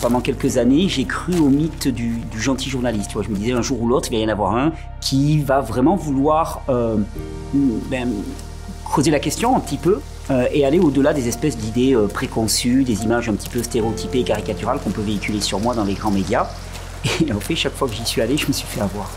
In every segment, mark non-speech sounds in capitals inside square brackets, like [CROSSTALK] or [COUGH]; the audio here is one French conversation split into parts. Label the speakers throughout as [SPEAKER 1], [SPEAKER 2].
[SPEAKER 1] Pendant quelques années, j'ai cru au mythe du, gentil journaliste. Je me disais un jour ou l'autre, il va y en avoir un qui va vraiment vouloir euh, ben, creuser la question un petit peu euh, et aller au-delà des espèces d'idées euh, préconçues, des images un petit peu stéréotypées et caricaturales qu'on peut véhiculer sur moi dans les grands médias. Et en fait, chaque fois que j'y suis allé, je me suis fait avoir.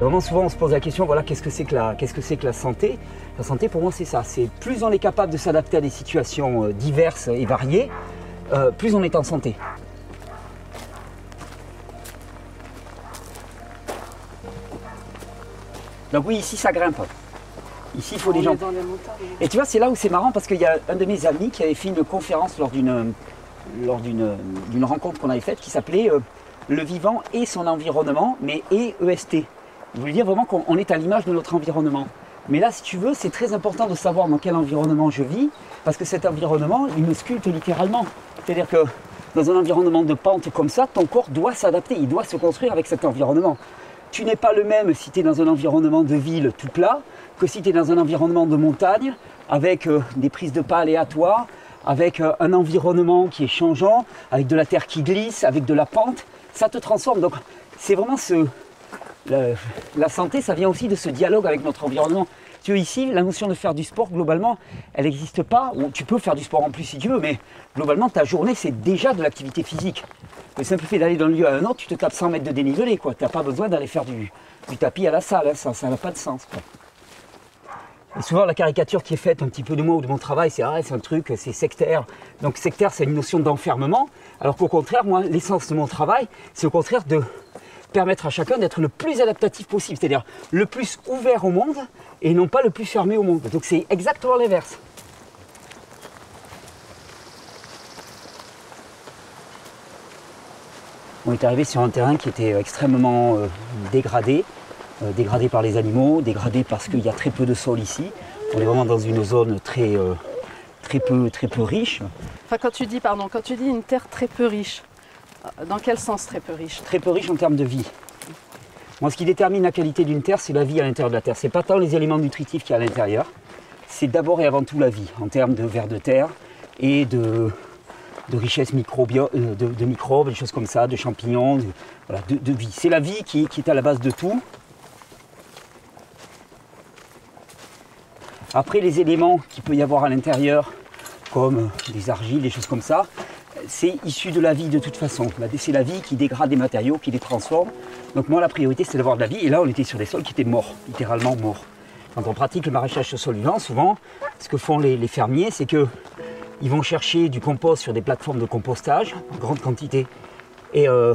[SPEAKER 1] Vraiment souvent on se pose la question, voilà, qu'est-ce que c'est que la, santé? La santé pour moi c'est ça, c'est plus on est capable de s'adapter à des situations euh, diverses et variées, euh, plus on est en santé. Donc oui, ici ça grimpe. Ici il faut des gens. Et tu vois, c'est là où c'est marrant parce qu'il y a un de mes amis qui avait fait une conférence lors d'une lors d'une, d'une rencontre qu'on avait faite qui s'appelait euh, Le vivant et son environnement, mais et EST. Je voulais dire vraiment qu'on est à l'image de notre environnement. Mais là, si tu veux, c'est très important de savoir dans quel environnement je vis, parce que cet environnement, il me sculpte littéralement. C'est-à-dire que dans un environnement de pente comme ça, ton corps doit s'adapter, il doit se construire avec cet environnement. Tu n'es pas le même si tu es dans un environnement de ville tout plat, que si tu es dans un environnement de montagne, avec euh, des prises de pas aléatoires, avec euh, un environnement qui est changeant, avec de la terre qui glisse, avec de la pente. Ça te transforme. Donc c'est vraiment ce, la, santé, ça vient aussi de ce dialogue avec notre environnement. Tu vois, ici, la notion de faire du sport, globalement, elle n'existe pas. tu peux faire du sport en plus si tu veux, mais globalement, ta journée, c'est déjà de l'activité physique. Le simple fait d'aller d'un lieu à un autre, tu te tapes 100 mètres de dénivelé. Tu n'as pas besoin d'aller faire du, tapis à la salle. Hein. ça n'a pas de sens. Souvent, la caricature qui est faite un petit peu de moi ou de mon travail, c'est ah, c'est un truc, c'est sectaire. Donc, sectaire, c'est une notion d'enfermement. Alors qu'au contraire, moi, l'essence de mon travail, c'est au contraire de permettre à chacun d'être le plus adaptatif possible, c'est-à-dire le plus ouvert au monde et non pas le plus fermé au monde. Donc c'est exactement l'inverse. On est arrivé sur un terrain qui était extrêmement euh, dégradé, euh, dégradé par les animaux, dégradé parce qu'il y a très peu de sol ici. On est vraiment dans une zone très, euh, très, peu, très peu riche.
[SPEAKER 2] Enfin, quand tu dis, pardon, quand tu dis une terre très peu riche, dans quel sens très peu riche?
[SPEAKER 1] Très peu riche en termes de vie. Moi, ce qui détermine la qualité d'une terre, c'est la vie à l'intérieur de la terre. C'est pas tant les éléments nutritifs qu'il y a à l'intérieur, c'est d'abord et avant tout la vie, en termes de vers de terre et de, de richesse euh, de, microbes, des choses comme ça, de champignons, de, vie. C'est la vie qui, est à la base de tout. Après, les éléments qu'il peut y avoir à l'intérieur, comme des argiles, des choses comme ça, c'est issu de la vie de toute façon. C'est la vie qui dégrade des matériaux, qui les transforme. Donc moi, la priorité, c'est d'avoir de la vie. Et là, on était sur des sols qui étaient morts, littéralement morts. Quand on pratique le maraîchage sur sol vivant, souvent, ce que font les, fermiers, c'est qu'ils vont chercher du compost sur des plateformes de compostage, en grande quantité. Et euh,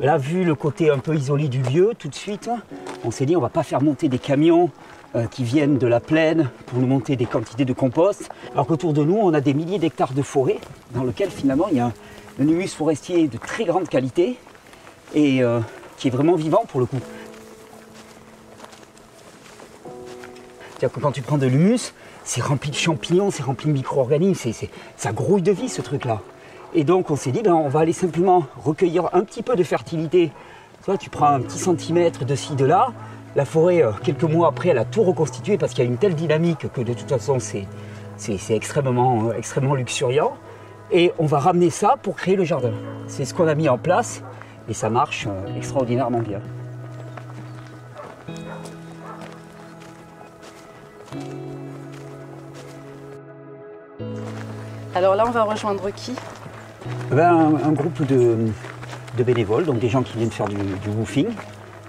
[SPEAKER 1] là, vu le côté un peu isolé du vieux, tout de suite, on s'est dit, on va pas faire monter des camions euh, qui viennent de la plaine pour nous monter des quantités de compost. Alors qu'autour de nous, on a des milliers d'hectares de forêt dans lesquels finalement il y a un, humus forestier de très grande qualité et euh, qui est vraiment vivant pour le coup. C'est-à-dire que quand tu prends de l'humus, c'est rempli de champignons, c'est rempli de micro-organismes, ça grouille de vie ce truc-là. Et donc on s'est dit, ben, on va aller simplement recueillir un petit peu de fertilité. Toi, tu prends un petit centimètre de ci, de là, la forêt, euh, quelques mois après, elle a tout reconstitué parce qu'il y a une telle dynamique que de toute façon, c'est, extrêmement, euh, extrêmement luxuriant. Et on va ramener ça pour créer le jardin. C'est ce qu'on a mis en place et ça marche euh, extraordinairement bien.
[SPEAKER 2] Alors là, on va rejoindre qui?
[SPEAKER 1] Eh ben, un, groupe de, bénévoles, donc des gens qui viennent faire du, woofing.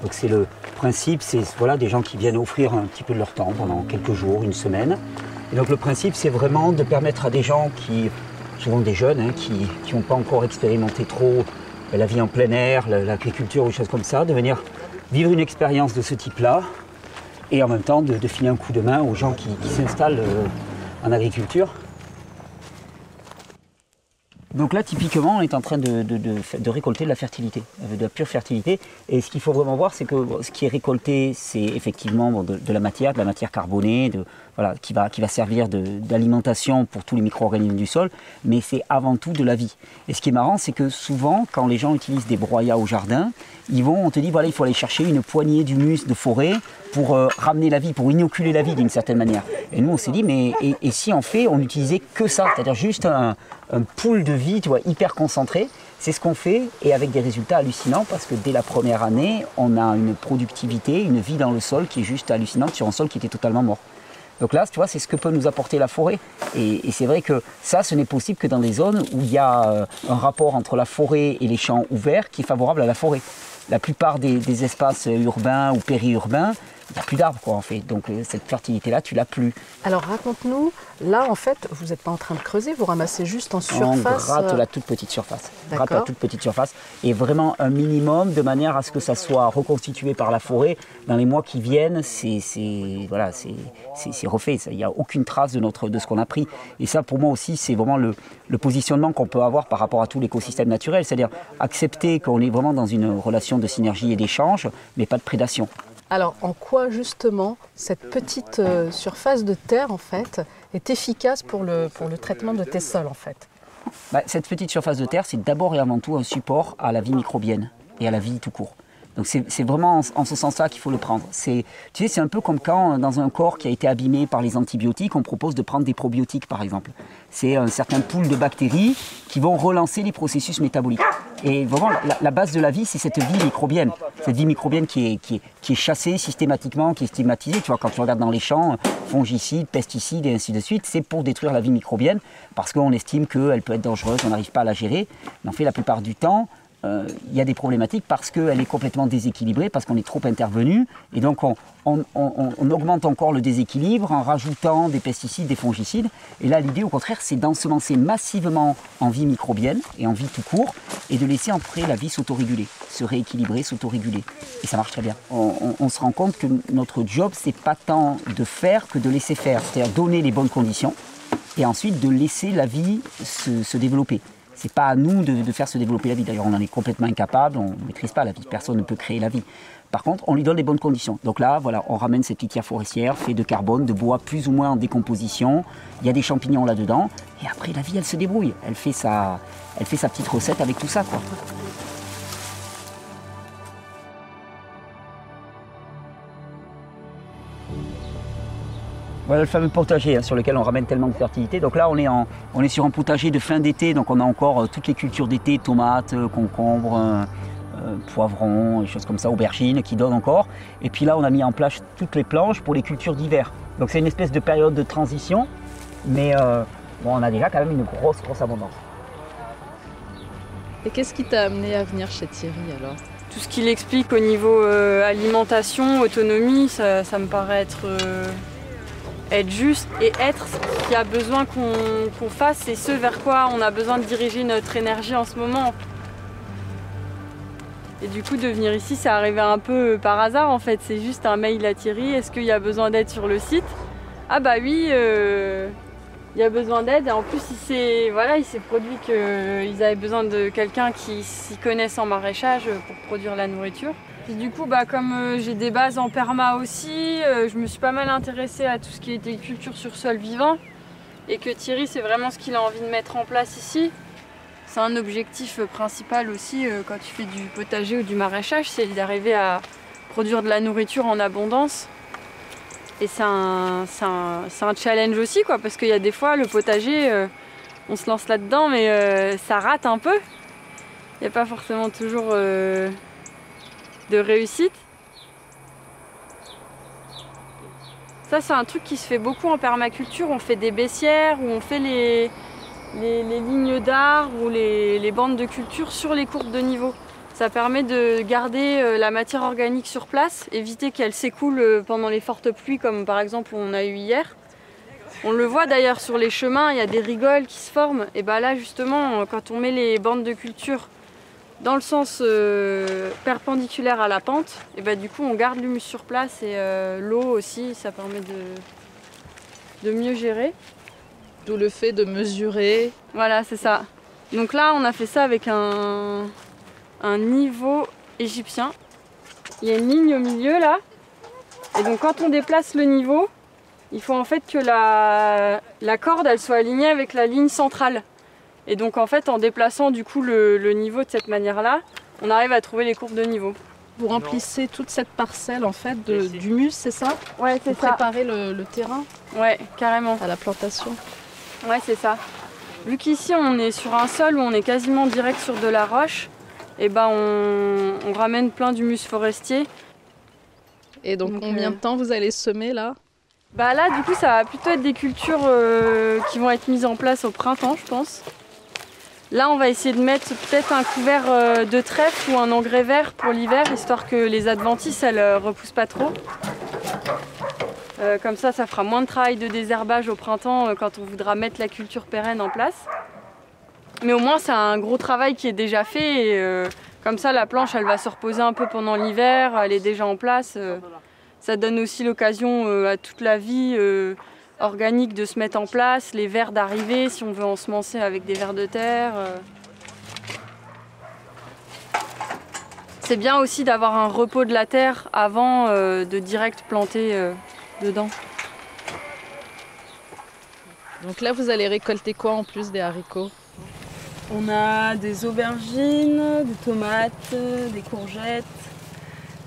[SPEAKER 1] Donc c'est le, principe, c'est voilà, des gens qui viennent offrir un petit peu de leur temps pendant quelques jours, une semaine. Et donc le principe, c'est vraiment de permettre à des gens qui, souvent des jeunes, hein, qui n'ont pas encore expérimenté trop la vie en plein air, l'agriculture ou des choses comme ça, de venir vivre une expérience de ce type-là et en même temps de, filer un coup de main aux gens qui, s'installent euh, en agriculture. Donc là, typiquement, on est en train de, de, récolter de la fertilité, euh, de la pure fertilité. Et ce qu'il faut vraiment voir, c'est que ce qui est récolté, c'est effectivement de, la matière, de la matière carbonée, voilà, qui, va, qui va servir d'alimentation pour tous les micro-organismes du sol, mais c'est avant tout de la vie. Et ce qui est marrant, c'est que souvent, quand les gens utilisent des broyats au jardin, ils vont, on te dit, voilà, il faut aller chercher une poignée d'humus de forêt pour euh, ramener la vie, pour inoculer la vie d'une certaine manière. Et nous, on s'est dit, mais et, si en fait, on n'utilisait que ça, c'est-à-dire juste un, un pool de vie, tu vois, hyper concentré, c'est ce qu'on fait et avec des résultats hallucinants parce que dès la première année, on a une productivité, une vie dans le sol qui est juste hallucinante sur un sol qui était totalement mort. Donc là, tu vois, c'est ce que peut nous apporter la forêt. Et, c'est vrai que ça, ce n'est possible que dans des zones où il y a euh, un rapport entre la forêt et les champs ouverts qui est favorable à la forêt. La plupart des, des espaces urbains ou périurbains, il n'y a plus d'arbres quoi en fait. Donc euh, cette fertilité-là, tu l'as plus.
[SPEAKER 2] Alors raconte-nous, là en fait, vous n'êtes pas en train de creuser, vous ramassez juste en surface.
[SPEAKER 1] On gratte euh, la toute petite surface. On gratte la toute petite surface et vraiment un minimum de manière à ce que ça soit reconstitué par la forêt. Dans les mois qui viennent, c'est voilà, c'est refait. Il n'y a aucune trace de, notre, de ce qu'on a pris. Et ça pour moi aussi, c'est vraiment le, le positionnement qu'on peut avoir par rapport à tout l'écosystème naturel. C'est-à-dire accepter qu'on est vraiment dans une relation de synergie et d'échange, mais pas de prédation.
[SPEAKER 2] Alors, en quoi justement cette petite euh, surface de terre en fait est efficace pour le, traitement de tes sols en fait?
[SPEAKER 1] Bah, Cette petite surface de terre, c'est d'abord et avant tout un support à la vie microbienne et à la vie tout court. Donc c'est vraiment en, ce sens-là qu'il faut le prendre. Tu sais, c'est un peu comme quand dans un corps qui a été abîmé par les antibiotiques, on propose de prendre des probiotiques par exemple. C'est un certain pool de bactéries qui vont relancer les processus métaboliques. Et vraiment, la, base de la vie, c'est cette vie microbienne. Cette vie microbienne qui est, qui, est, qui est chassée systématiquement, qui est stigmatisée. Tu vois, quand tu regardes dans les champs, fongicides, pesticides et ainsi de suite, c'est pour détruire la vie microbienne parce qu'on estime qu'elle peut être dangereuse, on n'arrive pas à la gérer. Mais en fait, la plupart du temps, euh, il y a des problématiques parce qu'elle est complètement déséquilibrée, parce qu'on est trop intervenu. Et donc on, augmente encore le déséquilibre en rajoutant des pesticides, des fongicides. Et là, l'idée, au contraire, c'est d'ensemencer massivement en vie microbienne et en vie tout court, et de laisser après la vie s'autoréguler, se rééquilibrer, s'autoréguler. Et ça marche très bien. On, se rend compte que notre job, c'est pas tant de faire que de laisser faire, c'est-à-dire donner les bonnes conditions, et ensuite de laisser la vie se développer. C'est pas à nous de, faire se développer la vie. D'ailleurs, on en est complètement incapable, on ne maîtrise pas la vie. Personne ne peut créer la vie. Par contre, on lui donne les bonnes conditions. Donc là, voilà, on ramène cette litière forestière faite de carbone, de bois plus ou moins en décomposition. Il y a des champignons là-dedans. Et après, la vie, elle se débrouille. Elle fait sa, fait petite recette avec tout ça. Voilà le fameux potager hein, sur lequel on ramène tellement de fertilité. Donc là, on est, en, on est sur un potager de fin d'été, donc on a encore euh, toutes les cultures d'été, tomates, euh, concombres, euh, poivrons, des choses comme ça, aubergines qui donnent encore. Et puis là, on a mis en place toutes les planches pour les cultures d'hiver. Donc c'est une espèce de période de transition, mais bon, on a déjà quand même une grosse, grosse abondance.
[SPEAKER 2] Et qu'est-ce qui t'a amené à venir chez Thierry alors? Tout ce qu'il explique au niveau alimentation, autonomie, ça, ça, me paraît être être juste et être ce qu'il y a besoin qu'on fasse et ce vers quoi on a besoin de diriger notre énergie en ce moment. Et du coup, de venir ici, c'est arrivé un peu par hasard en fait. C'est juste un mail à Thierry. Est-ce qu'il y a besoin d'aide sur le site? Ah bah oui, euh, il y a besoin d'aide. Et en plus, il s'est voilà, produit qu'ils avaient besoin de quelqu'un qui s'y connaisse en maraîchage pour produire la nourriture du coup, bah, comme euh, j'ai des bases en perma aussi, euh, je me suis pas mal intéressée à tout ce qui était culture sur sol vivant. Et que Thierry, c'est vraiment ce qu'il a envie de mettre en place ici. C'est un objectif principal aussi euh, quand tu fais du potager ou du maraîchage, c'est d'arriver à produire de la nourriture en abondance. Et c'est un, un, challenge aussi, quoi, parce qu'il y a des fois, le potager, on se lance là-dedans, mais ça rate un peu. Il n'y a pas forcément toujours de réussite. Ça, c'est un truc qui se fait beaucoup en permaculture. On fait des baissières ou on fait les, les, lignes d'arbres ou les, les, bandes de culture sur les courbes de niveau. Ça permet de garder euh, la matière organique sur place, éviter qu'elle s'écoule euh, pendant les fortes pluies comme par exemple on a eu hier. On le voit d'ailleurs sur les chemins, il y a des rigoles qui se forment. Et bien là justement, quand on met les bandes de culture dans le sens euh, perpendiculaire à la pente, et bah, du coup on garde l'humus sur place et euh, l'eau aussi, ça permet de, de mieux gérer.
[SPEAKER 3] D'où le fait de mesurer.
[SPEAKER 2] Voilà, c'est ça. Donc là, on a fait ça avec un, un niveau égyptien. Il y a une ligne au milieu là. Et donc quand on déplace le niveau, il faut en fait que la, la corde elle soit alignée avec la ligne centrale. Et donc en fait en déplaçant du coup le, le niveau de cette manière là, on arrive à trouver les courbes de niveau.
[SPEAKER 3] Vous remplissez toute cette parcelle en fait de, d'humus, c'est ça
[SPEAKER 2] Ouais c'est
[SPEAKER 3] Pour
[SPEAKER 2] ça.
[SPEAKER 3] préparer le, le terrain
[SPEAKER 2] Ouais carrément.
[SPEAKER 3] à la plantation.
[SPEAKER 2] Ouais c'est ça. Vu qu'ici on est sur un sol où on est quasiment direct sur de la roche, et ben on, on ramène plein d'humus forestier.
[SPEAKER 3] Et donc,
[SPEAKER 2] Donc,
[SPEAKER 3] combien
[SPEAKER 2] euh,
[SPEAKER 3] de temps vous allez semer là
[SPEAKER 2] Bah là, du coup, ça va plutôt être des cultures euh, qui vont être mises en place au printemps, je pense. Là, on va essayer de mettre peut-être un couvert euh, de trèfle ou un engrais vert pour l'hiver, histoire que les adventices, elles euh, repoussent pas trop. Euh, comme ça, ça fera moins de travail de désherbage au printemps quand on voudra mettre la culture pérenne en place. Mais au moins, c'est un gros travail qui est déjà fait. Comme ça, la planche, elle va se reposer un peu pendant l'hiver. Elle est déjà en place. ça donne aussi l'occasion à toute la vie euh, organique de se mettre en place, les vers d'arriver si on veut ensemencer avec des vers de terre. euh. C'est bien aussi d'avoir un repos de la terre avant euh, de direct planter euh, dedans.
[SPEAKER 3] Donc là, vous allez récolter quoi en plus des haricots?
[SPEAKER 2] On a des aubergines, des tomates, des courgettes.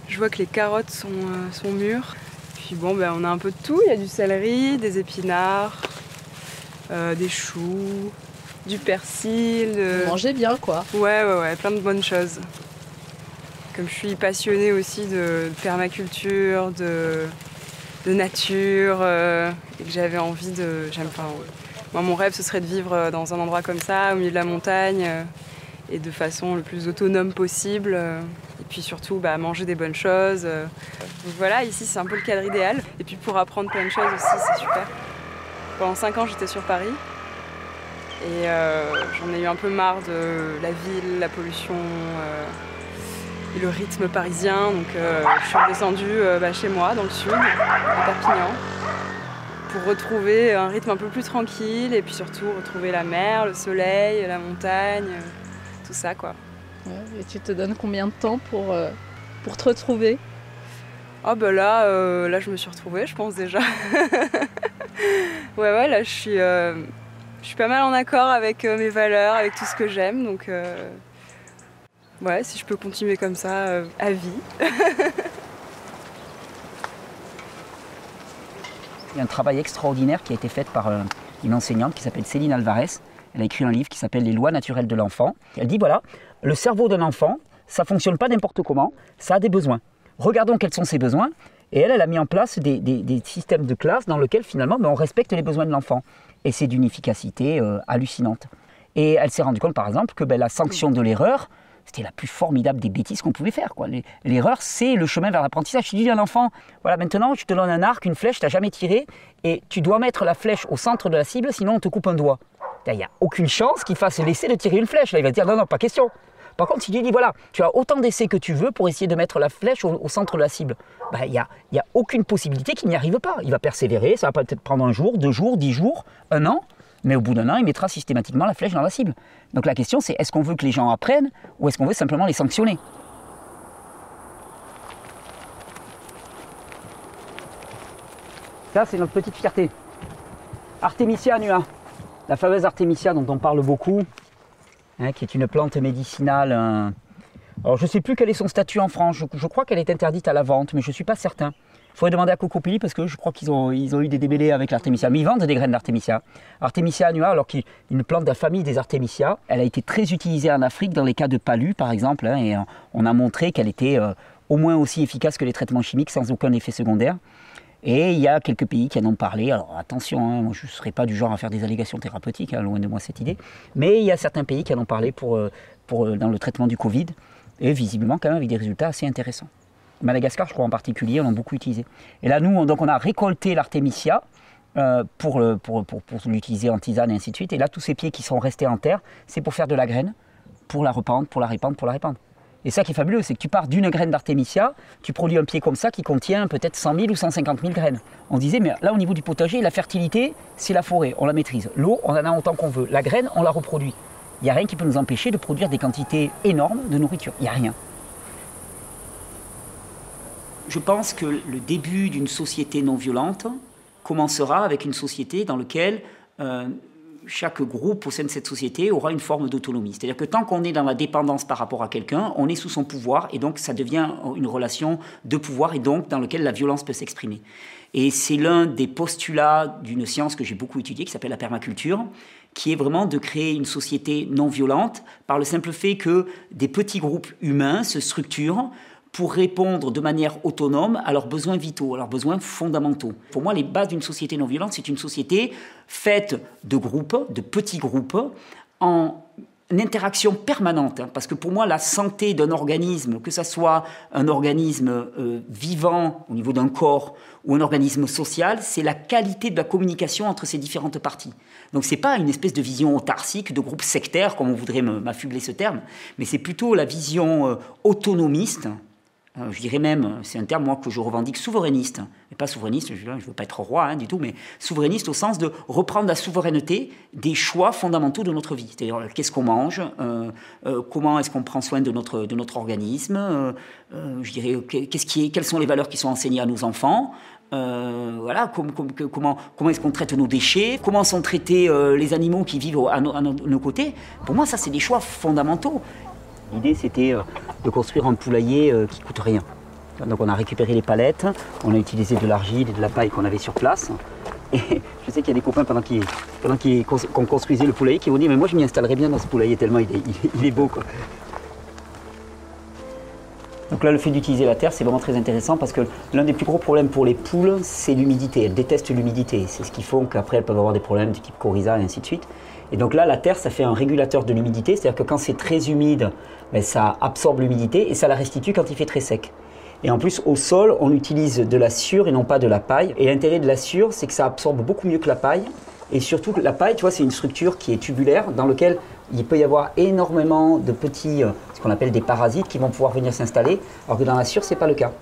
[SPEAKER 2] Je vois que les carottes sont, euh, sont mûres. Puis bon, ben, on a un peu de tout. Il y a du céleri, des épinards, euh, des choux, du persil. euh,
[SPEAKER 3] Vous Mangez bien quoi.
[SPEAKER 2] Ouais, ouais, ouais, plein de bonnes choses. Comme je suis passionnée aussi de permaculture, de, de nature, euh, et que j'avais envie de. J'aime, enfin, moi, mon rêve, ce serait de vivre euh, dans un endroit comme ça, au milieu de la montagne, et de façon le plus autonome possible. Et puis surtout, bah, manger des bonnes choses. euh. Donc voilà, ici, c'est un peu le cadre idéal. Et puis pour apprendre plein de choses aussi, c'est super. Pendant 5 ans, j'étais sur Paris. Et euh, j'en ai eu un peu marre de la ville, la pollution euh, et le rythme parisien. Donc je suis redescendue bah, chez moi, dans le sud, à Perpignan, pour retrouver un rythme un peu plus tranquille et puis surtout retrouver la mer, le soleil, la montagne, tout ça quoi.
[SPEAKER 3] Ouais, Et tu te donnes combien de temps pour, euh, pour te retrouver?
[SPEAKER 2] Oh bah là, euh, là je me suis retrouvée, je pense déjà. [LAUGHS] ouais ouais, là je suis, euh, je suis pas mal en accord avec euh, mes valeurs, avec tout ce que j'aime, donc euh, ouais, si je peux continuer comme ça euh, à vie. [LAUGHS]
[SPEAKER 1] Il y a un travail extraordinaire qui a été fait par une enseignante qui s'appelle Céline Alvarez. Elle a écrit un livre qui s'appelle Les lois naturelles de l'enfant. Elle dit voilà, le cerveau d'un enfant, ça fonctionne pas n'importe comment, ça a des besoins. Regardons quels sont ses besoins. Et elle, elle a mis en place des, systèmes de classe dans lesquels finalement ben, on respecte les besoins de l'enfant. Et c'est d'une efficacité euh, hallucinante. Et elle s'est rendue compte par exemple que ben, la sanction de l'erreur, c'était la plus formidable des bêtises qu'on pouvait faire. L'erreur, c'est le chemin vers l'apprentissage. Tu dis à un enfant, voilà, maintenant, je te donne un arc, une flèche, tu n'as jamais tiré, et tu dois mettre la flèche au centre de la cible, sinon on te coupe un doigt. Il n'y a aucune chance qu'il fasse l'essai de tirer une flèche. Là, il va dire, non, non, pas question. Par contre, si tu lui dis, voilà, tu as autant d'essais que tu veux pour essayer de mettre la flèche au, centre de la cible, bah, il n'y a, y a aucune possibilité qu'il n'y arrive pas. Il va persévérer, ça va peut-être prendre un jour, deux jours, dix jours, un an, mais au bout d'un an, il mettra systématiquement la flèche dans la cible. Donc la question, c'est est-ce qu'on veut que les gens apprennent ou est-ce qu'on veut simplement les sanctionner? Ça, c'est notre petite fierté. Artemisia annua, la fameuse Artemisia dont on parle beaucoup, hein, qui est une plante médicinale. euh, Alors, je ne sais plus quel est son statut en France. Je, crois qu'elle est interdite à la vente, mais je ne suis pas certain. Il faudrait demander à Cocopelli parce que je crois qu'ils ont, eu des débellés avec l'Artemisia. Mais ils vendent des graines d'Artemisia. Artemisia annua, alors est une plante de la famille des Artemisia, elle a été très utilisée en Afrique dans les cas de palud, par exemple. hein, et on a montré qu'elle était euh, au moins aussi efficace que les traitements chimiques sans aucun effet secondaire. Et il y a quelques pays qui en ont parlé. Alors attention, hein, moi je ne serais pas du genre à faire des allégations thérapeutiques, hein, loin de moi cette idée. Mais il y a certains pays qui en ont parlé euh, euh, dans le traitement du Covid. Et visiblement quand même avec des résultats assez intéressants. Madagascar, je crois en particulier, on l'a beaucoup utilisé. Et là, nous, on, donc, on a récolté l'artémisia euh, pour l'utiliser en tisane et ainsi de suite. Et là, tous ces pieds qui sont restés en terre, c'est pour faire de la graine, pour la rependre, pour la répandre, pour la répandre. Et ça qui est fabuleux, c'est que tu pars d'une graine d'artémisia, tu produis un pied comme ça qui contient peut-être 100 000 ou 150 000 graines. On disait, mais là au niveau du potager, la fertilité, c'est la forêt, on la maîtrise. L'eau, on en a autant qu'on veut. La graine, on la reproduit. Il n'y a rien qui peut nous empêcher de produire des quantités énormes de nourriture. Il n'y a rien. Je pense que le début d'une société non violente commencera avec une société dans laquelle euh, chaque groupe au sein de cette société aura une forme d'autonomie. C'est-à-dire que tant qu'on est dans la dépendance par rapport à quelqu'un, on est sous son pouvoir et donc ça devient une relation de pouvoir et donc dans laquelle la violence peut s'exprimer. Et c'est l'un des postulats d'une science que j'ai beaucoup étudiée qui s'appelle la permaculture, qui est vraiment de créer une société non violente par le simple fait que des petits groupes humains se structurent pour répondre de manière autonome à leurs besoins vitaux, à leurs besoins fondamentaux. Pour moi, les bases d'une société non violente, c'est une société faite de groupes, de petits groupes, en interaction permanente. Hein, parce que pour moi, la santé d'un organisme, que ce soit un organisme euh, vivant au niveau d'un corps ou un organisme social, c'est la qualité de la communication entre ces différentes parties. Donc ce n'est pas une espèce de vision autarcique, de groupe sectaire, comme on voudrait m'affubler ce terme, mais c'est plutôt la vision euh, autonomiste euh, je dirais même, c'est un terme moi que je revendique souverainiste, et pas souverainiste, je ne veux pas être roi hein, du tout, mais souverainiste au sens de reprendre la souveraineté des choix fondamentaux de notre vie. C'est-à-dire qu'est-ce qu'on mange, euh, euh, comment est-ce qu'on prend soin de notre, de notre organisme, je dirais qu'est-ce quelles sont les valeurs qui sont enseignées à nos enfants, voilà, comment, comment est-ce qu'on traite nos déchets, comment sont traités les animaux qui vivent à, à nos côtés. Pour moi, ça, c'est des choix fondamentaux. L'idée, c'était euh, de construire un poulailler euh, qui coûte rien. Donc on a récupéré les palettes, on a utilisé de l'argile et de la paille qu'on avait sur place. Et [LAUGHS] je sais qu'il y a des copains pendant qu'on construisait le poulailler qui vont dire mais moi je m'y installerais bien dans ce poulailler tellement il est, beau. Donc là le fait d'utiliser la terre c'est vraiment très intéressant parce que l'un des plus gros problèmes pour les poules c'est l'humidité. Elles détestent l'humidité. C'est ce qui fait qu'après elles peuvent avoir des problèmes du type coryza et ainsi de suite. Et donc là, la terre, ça fait un régulateur de l'humidité, c'est-à-dire que quand c'est très humide, ben, ça absorbe l'humidité et ça la restitue quand il fait très sec. Et en plus, au sol, on utilise de la sure et non pas de la paille. Et l'intérêt de la sure, c'est que ça absorbe beaucoup mieux que la paille. Et surtout, la paille, tu vois, c'est une structure qui est tubulaire, dans laquelle il peut y avoir énormément de petits, euh, ce qu'on appelle des parasites, qui vont pouvoir venir s'installer, alors que dans la sure, ce n'est pas le cas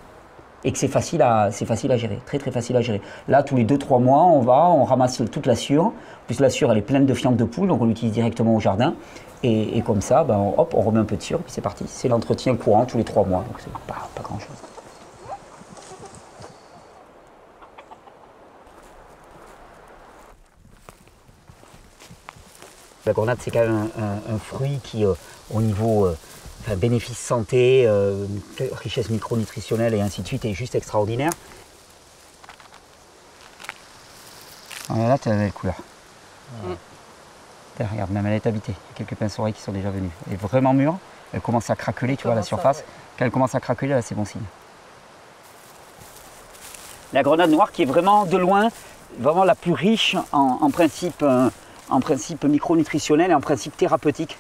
[SPEAKER 1] et que c'est facile, à, facile à gérer, très très facile à gérer. Là, tous les 2-3 mois, on va, on ramasse toute la sure. En plus, la sure, elle est pleine de fientes de poule, donc on l'utilise directement au jardin. Et, comme ça, ben, on, hop, on remet un peu de sure, et puis c'est parti. C'est l'entretien courant tous les 3 mois, donc c'est pas, pas grand-chose. La grenade, c'est quand même un, fruit qui, euh, au niveau euh, bénéfices santé, euh, richesse micronutritionnelle et ainsi de suite est juste extraordinaire. là, tu as la belle couleur. regarde, même elle est habitée. Il y a quelques pinceaux qui sont déjà venus. Elle est vraiment mûre. Elle commence à craqueler, tu vois, la surface. Quand elle commence à craqueler, là, c'est bon signe. La grenade noire qui est vraiment de loin, vraiment la plus riche en, principe, euh, en principe micronutritionnel et en principe thérapeutique.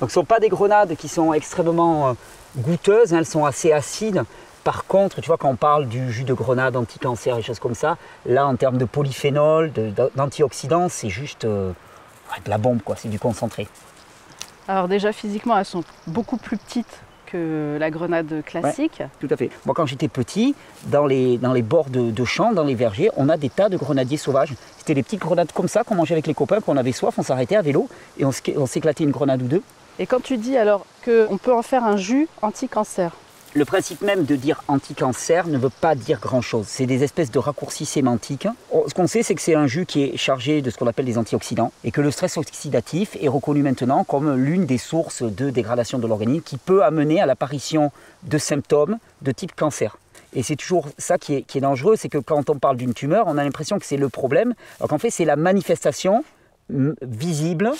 [SPEAKER 1] Donc ce ne sont pas des grenades qui sont extrêmement euh, goûteuses, hein, elles sont assez acides. Par contre, tu vois, quand on parle du jus de grenade anti-cancer et choses comme ça, là, en termes de polyphénol, d'antioxydants, c'est juste euh, de la bombe, quoi. C'est du concentré.
[SPEAKER 3] Alors déjà, physiquement, elles sont beaucoup plus petites que la grenade classique.
[SPEAKER 1] tout à fait. Moi, quand j'étais petit, dans les, dans les bords de, champs, dans les vergers, on a des tas de grenadiers sauvages. C'était des petites grenades comme ça qu'on mangeait avec les copains, qu'on avait soif, on s'arrêtait à vélo et on s'éclatait une grenade ou deux.
[SPEAKER 3] Et quand tu dis alors qu'on peut en faire un jus anti-cancer
[SPEAKER 1] le principe même de dire anti-cancer ne veut pas dire grand-chose. C'est des espèces de raccourcis sémantiques. Oh, ce qu'on sait, c'est que c'est un jus qui est chargé de ce qu'on appelle des antioxydants et que le stress oxydatif est reconnu maintenant comme l'une des sources de dégradation de l'organisme qui peut amener à l'apparition de symptômes de type cancer. Et c'est toujours ça qui est, dangereux, c'est que quand on parle d'une tumeur, on a l'impression que c'est le problème, alors qu'en fait c'est la manifestation visible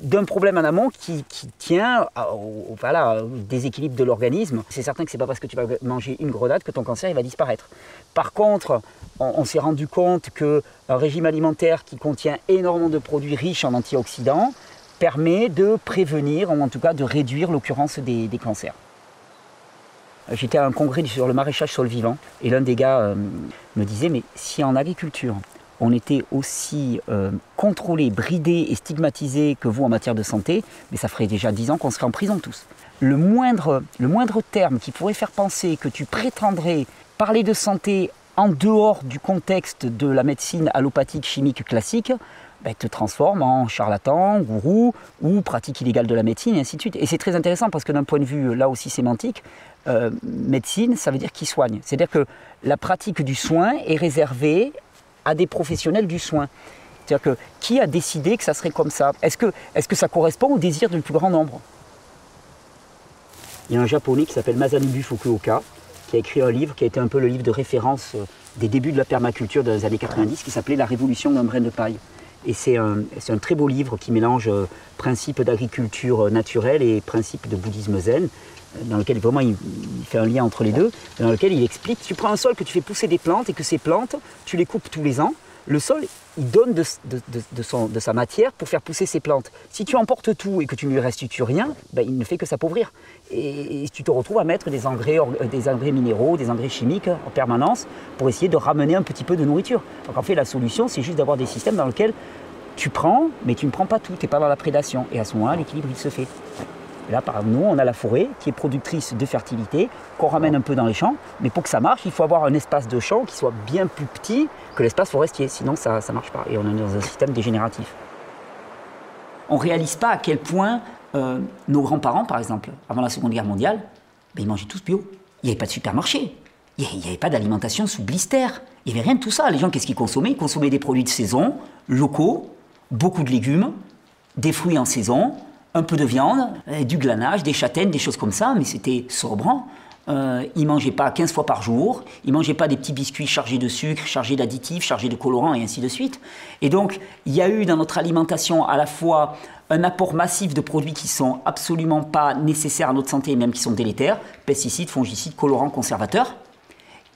[SPEAKER 1] d'un problème en amont qui, tient au, voilà, déséquilibre de l'organisme. C'est certain que ce n'est pas parce que tu vas manger une grenade que ton cancer il va disparaître. Par contre, on, s'est rendu compte qu'un régime alimentaire qui contient énormément de produits riches en antioxydants permet de prévenir, ou en tout cas de réduire l'occurrence des, cancers. J'étais à un congrès sur le maraîchage sol vivant et l'un des gars euh, me disait mais si en agriculture on était aussi euh, contrôlés, bridés et stigmatisés que vous en matière de santé, mais ça ferait déjà dix ans qu'on serait en prison tous. Le moindre, le moindre terme qui pourrait faire penser que tu prétendrais parler de santé en dehors du contexte de la médecine allopathique chimique classique, ben, te transforme en charlatan, gourou ou pratique illégale de la médecine et ainsi de suite. Et c'est très intéressant parce que d'un point de vue là aussi sémantique, euh, médecine, ça veut dire qui soigne. C'est-à-dire que la pratique du soin est réservée à des professionnels du soin. Qui a décidé que ça serait comme ça? Est-ce que, ça correspond au désir du plus grand nombre? Il y a un japonais qui s'appelle Masanobu Fukuoka, qui a écrit un livre qui a été un peu le livre de référence euh, des débuts de la permaculture dans les années 90, qui s'appelait La révolution d'un brin de paille. Et c'est un, un, très beau livre qui mélange euh, principes d'agriculture naturelle et principes de bouddhisme zen, dans lequel vraiment il, fait un lien entre les deux, dans lequel il explique, tu prends un sol que tu fais pousser des plantes et que ces plantes, tu les coupes tous les ans, le sol, il donne de, sa matière pour faire pousser ses plantes. Si tu emportes tout et que tu ne lui restitues rien, ben, il ne fait que s'appauvrir. Et, tu te retrouves à mettre des engrais, des engrais minéraux, des engrais chimiques en permanence pour essayer de ramener un petit peu de nourriture. Donc en fait, la solution, c'est juste d'avoir des systèmes dans lesquels tu prends, mais tu ne prends pas tout, tu n'es pas dans la prédation. Et à ce moment-là, l'équilibre, il se fait. Là, par exemple, nous, on a la forêt qui est productrice de fertilité, qu'on ramène un peu dans les champs. Mais pour que ça marche, il faut avoir un espace de champ qui soit bien plus petit que l'espace forestier. Sinon, ça ne marche pas. Et on est dans un système dégénératif. On ne réalise pas à quel point euh, nos grands-parents, par exemple, avant la Seconde Guerre mondiale, ben, ils mangeaient tous bio. Il n'y avait pas de supermarché. Il n'y avait pas d'alimentation sous blister. Il n'y avait rien de tout ça. Les gens, qu'est-ce qu'ils consommaient? Ils consommaient des produits de saison, locaux, beaucoup de légumes, des fruits en saison, un peu de viande, du glanage, des châtaignes, des choses comme ça, mais c'était sobrant. Euh, ils ne mangeaient pas 15 fois par jour, ils ne mangeaient pas des petits biscuits chargés de sucre, chargés d'additifs, chargés de colorants et ainsi de suite. Et donc, il y a eu dans notre alimentation à la fois un apport massif de produits qui sont absolument pas nécessaires à notre santé et même qui sont délétères, pesticides, fongicides, colorants, conservateurs,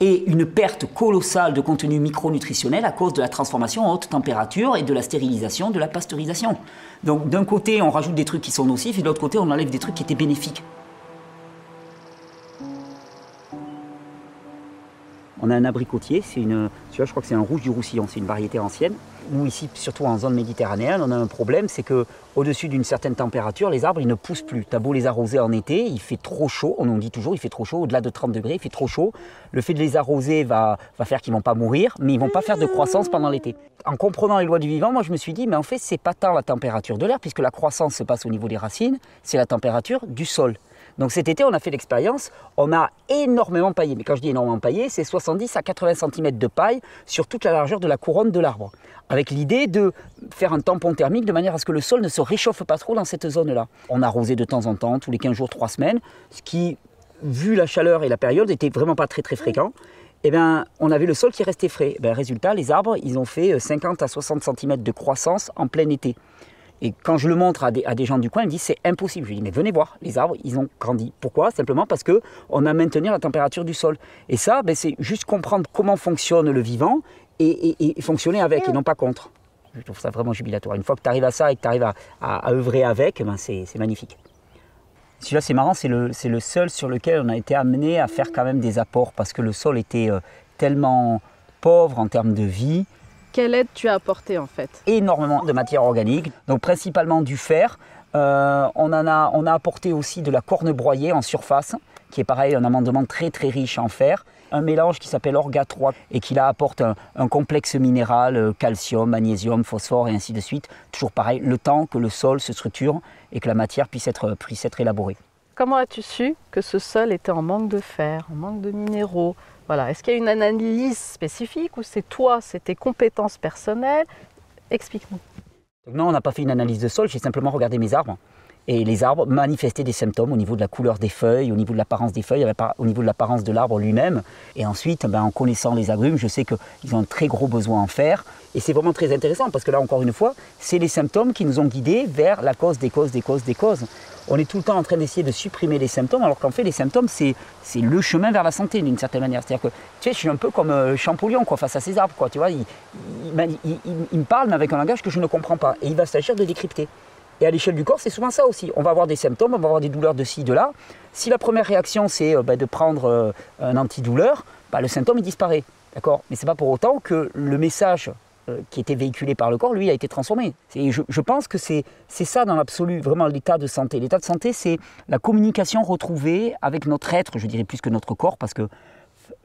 [SPEAKER 1] et une perte colossale de contenu micronutritionnel à cause de la transformation à haute température et de la stérilisation, de la pasteurisation. Donc d'un côté, on rajoute des trucs qui sont nocifs et de l'autre côté, on enlève des trucs qui étaient bénéfiques. On a un abricotier, c'est une, vois, je crois que c'est un rouge du Roussillon, c'est une variété ancienne. Nous ici, surtout en zone méditerranéenne, on a un problème, c'est que au-dessus d'une certaine température, les arbres ils ne poussent plus. T'as beau les arroser en été, il fait trop chaud. On nous dit toujours, il fait trop chaud, au-delà de 30 degrés, il fait trop chaud. Le fait de les arroser va, va faire qu'ils vont pas mourir, mais ils vont pas faire de croissance pendant l'été. En comprenant les lois du vivant, moi je me suis dit, mais en fait c'est pas tant la température de l'air, puisque la croissance se passe au niveau des racines, c'est la température du sol. Donc cet été, on a fait l'expérience, on a énormément paillé. Mais quand je dis énormément paillé, c'est 70 à 80 cm de paille sur toute la largeur de la couronne de l'arbre. Avec l'idée de faire un tampon thermique de manière à ce que le sol ne se réchauffe pas trop dans cette zone-là. On a arrosé de temps en temps, tous les 15 jours, 3 semaines, ce qui, vu la chaleur et la période, n'était vraiment pas très très fréquent. Eh bien, on avait le sol qui restait frais. Eh résultat, les arbres, ils ont fait 50 à 60 cm de croissance en plein été. Et quand je le montre à des, gens du coin, ils me disent c'est impossible. Je dis mais venez voir, les arbres, ils ont grandi. Pourquoi? Simplement parce qu'on a maintenu la température du sol. Et ça, ben, c'est juste comprendre comment fonctionne le vivant et, fonctionner avec et non pas contre. Je trouve ça vraiment jubilatoire. Une fois que tu arrives à ça et que tu arrives à, œuvrer avec, ben c'est magnifique. Celui-là, c'est marrant, c'est le, le, seul sur lequel on a été amené à faire quand même des apports parce que le sol était euh, tellement pauvre en termes de vie
[SPEAKER 3] quelle aide tu as apporté en fait
[SPEAKER 1] Énormément de matière organique, donc principalement du fer. Euh, on, en a, on a apporté aussi de la corne broyée en surface, qui est pareil, un amendement très très riche en fer. Un mélange qui s'appelle Orga 3 et qui là apporte un, complexe minéral, euh, calcium, magnésium, phosphore et ainsi de suite. Toujours pareil, le temps que le sol se structure et que la matière puisse être, puisse être élaborée.
[SPEAKER 3] Comment as-tu su que ce sol était en manque de fer, en manque de minéraux, est-ce qu'il y a une analyse spécifique ou c'est toi, c'est tes compétences personnelles? Explique-nous.
[SPEAKER 1] Non, on n'a pas fait une analyse de sol, j'ai simplement regardé mes arbres. Et les arbres manifestaient des symptômes au niveau de la couleur des feuilles, au niveau de l'apparence des feuilles, au niveau de l'apparence de l'arbre lui-même. Et ensuite, ben, en connaissant les agrumes, je sais qu'ils ont un très gros besoin en fer. Et c'est vraiment très intéressant parce que là, encore une fois, c'est les symptômes qui nous ont guidés vers la cause des causes des causes des causes on est tout le temps en train d'essayer de supprimer les symptômes, alors qu'en fait, les symptômes, c'est, le chemin vers la santé, d'une certaine manière. C'est-à-dire que, tu sais, je suis un peu comme euh, Champollion, quoi, face à ces arbres, quoi, tu vois. Il, me parle, mais avec un langage que je ne comprends pas. Et il va s'agir de décrypter. Et à l'échelle du corps, c'est souvent ça aussi. On va avoir des symptômes, on va avoir des douleurs de ci, de là. Si la première réaction, c'est euh, bah, de prendre euh, un antidouleur, bah, le symptôme, il disparaît. D'accord? Mais ce n'est pas pour autant que le message qui était véhiculé par le corps, lui, a été transformé. Je, je, pense que c'est ça dans l'absolu, vraiment l'état de santé. L'état de santé, c'est la communication retrouvée avec notre être, je dirais plus que notre corps, parce que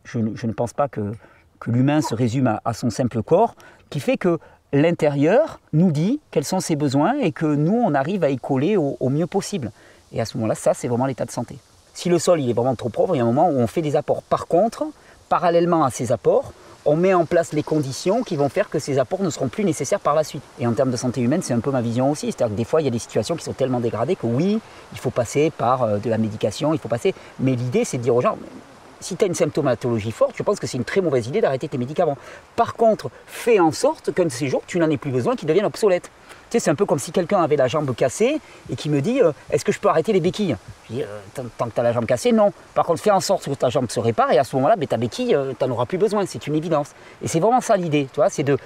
[SPEAKER 1] je, ne pense pas que, que l'humain se résume à, son simple corps, qui fait que l'intérieur nous dit quels sont ses besoins et que nous, on arrive à y coller au, mieux possible. Et à ce moment-là, ça, c'est vraiment l'état de santé. Si le sol il est vraiment trop pauvre, il y a un moment où on fait des apports. Par contre, parallèlement à ces apports, on met en place les conditions qui vont faire que ces apports ne seront plus nécessaires par la suite. Et en termes de santé humaine, c'est un peu ma vision aussi. C'est-à-dire que des fois, il y a des situations qui sont tellement dégradées que oui, il faut passer par euh, de la médication, il faut passer. Mais l'idée, c'est de dire aux gens, si tu as une symptomatologie forte, je pense que c'est une très mauvaise idée d'arrêter tes médicaments. Par contre, fais en sorte qu'un de ces jours, tu n'en aies plus besoin, qu'ils deviennent obsolètes c'est un peu comme si quelqu'un avait la jambe cassée et qui me dit euh, Est-ce que je peux arrêter les béquilles? Je dis euh, Tant que tu as la jambe cassée, non. Par contre, fais en sorte que ta jambe se répare et à ce moment-là, ben, ta béquille, euh, tu n'en auras plus besoin. C'est une évidence. Et c'est vraiment ça l'idée, c'est de,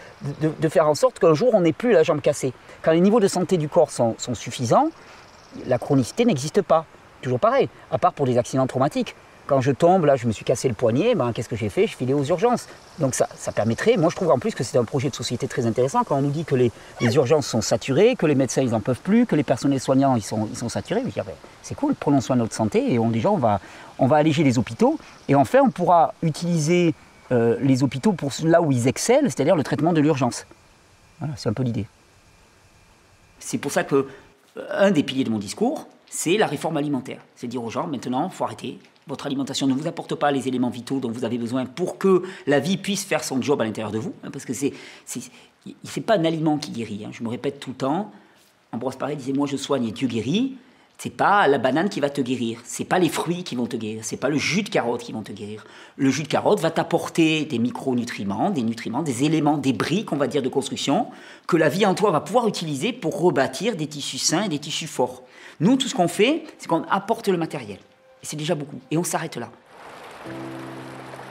[SPEAKER 1] faire en sorte qu'un jour, on n'ait plus la jambe cassée. Quand les niveaux de santé du corps sont suffisants, la chronicité n'existe pas. Toujours pareil, à part pour des accidents traumatiques. Quand je tombe, là, je me suis cassé le poignet, ben, qu'est-ce que j'ai fait? Je filais aux urgences. Donc ça, ça permettrait, moi je trouve en plus que c'est un projet de société très intéressant quand on nous dit que les, urgences sont saturées, que les médecins ils n'en peuvent plus, que les personnels soignants ils sont, ils sont saturés. Ben, c'est cool, prenons soin de notre santé et on, déjà on va, on va alléger les hôpitaux et enfin on pourra utiliser euh, les hôpitaux pour là où ils excellent, c'est-à-dire le traitement de l'urgence. Voilà, c'est un peu l'idée. C'est pour ça que euh, un des piliers de mon discours, c'est la réforme alimentaire. C'est dire aux gens, maintenant, il faut arrêter, votre alimentation ne vous apporte pas les éléments vitaux dont vous avez besoin pour que la vie puisse faire son job à l'intérieur de vous. Hein, parce que c'est, c'est, pas un aliment qui guérit. Hein. Je me répète tout le temps. Ambroise Paré disait Moi je soigne et Dieu guérit. C'est pas la banane qui va te guérir, c'est pas les fruits qui vont te guérir, c'est pas le jus de carotte qui vont te guérir. Le jus de carotte va t'apporter des micronutriments, des nutriments, des éléments, des briques, on va dire, de construction, que la vie en toi va pouvoir utiliser pour rebâtir des tissus sains et des tissus forts. Nous, tout ce qu'on fait, c'est qu'on apporte le matériel c'est déjà beaucoup. Et on s'arrête là.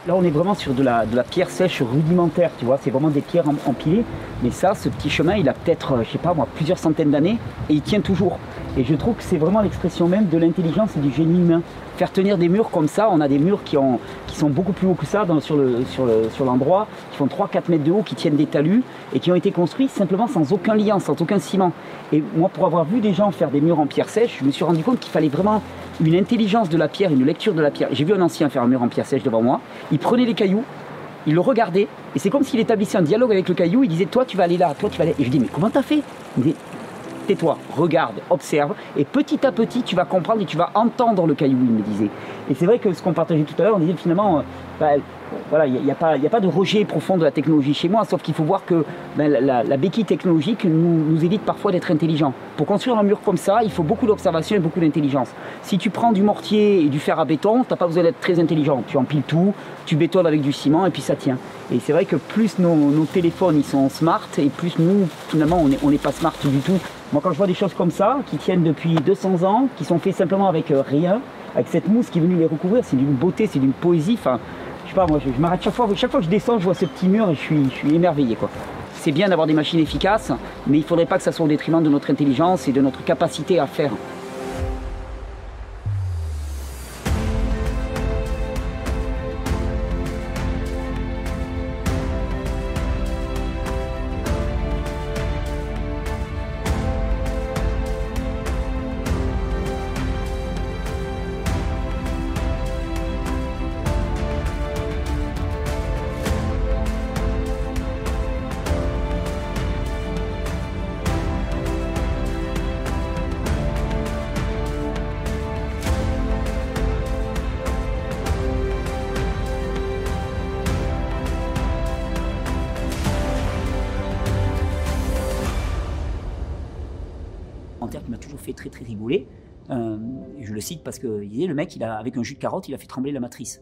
[SPEAKER 1] Là, on est vraiment sur de la, pierre sèche rudimentaire, tu vois. C'est vraiment des pierres empilées. Mais ça, ce petit chemin, il a peut-être, euh, je sais pas moi, plusieurs centaines d'années et il tient toujours. Et je trouve que c'est vraiment l'expression même de l'intelligence et du génie humain. Faire tenir des murs comme ça, on a des murs qui, ont, qui sont beaucoup plus hauts que ça sur, le, sur, l'endroit, qui font 3-4 mètres de haut, qui tiennent des talus et qui ont été construits simplement sans aucun lien, sans aucun ciment. Et moi, pour avoir vu des gens faire des murs en pierre sèche, je me suis rendu compte qu'il fallait vraiment une intelligence de la pierre, une lecture de la pierre. J'ai vu un ancien faire un mur en pierre sèche devant moi. Il prenait les cailloux, il le regardait, et c'est comme s'il établissait un dialogue avec le caillou. Il disait Toi, tu vas aller là, toi, tu vas aller. Et je dis Mais comment t'as fait? Tais-toi, regarde, observe, et petit à petit, tu vas comprendre et tu vas entendre le caillou, il me disait. Et c'est vrai que ce qu'on partageait tout à l'heure, on disait finalement, euh, bah, voilà, il n'y a, pas, de rejet profond de la technologie chez moi, sauf qu'il faut voir que ben, la, béquille technologique nous, évite parfois d'être intelligents. Pour construire un mur comme ça, il faut beaucoup d'observation et beaucoup d'intelligence. Si tu prends du mortier et du fer à béton, tu n'as pas besoin d'être très intelligent. Tu empiles tout, tu bétonnes avec du ciment et puis ça tient. Et c'est vrai que plus nos, téléphones ils sont smart et plus nous, finalement, on n'est pas smart du tout. Moi, quand je vois des choses comme ça, qui tiennent depuis 200 ans, qui sont faites simplement avec euh, rien, avec cette mousse qui est venue les recouvrir, c'est d'une beauté, c'est d'une poésie. Enfin, je sais pas, moi, je, m'arrête chaque fois, que je descends, je vois ce petit mur et je suis, émerveillé. C'est bien d'avoir des machines efficaces, mais il ne faudrait pas que ça soit au détriment de notre intelligence et de notre capacité à faire. Très très. Euh, je le cite parce que le mec, il a, avec un jus de carotte, il a fait trembler la matrice.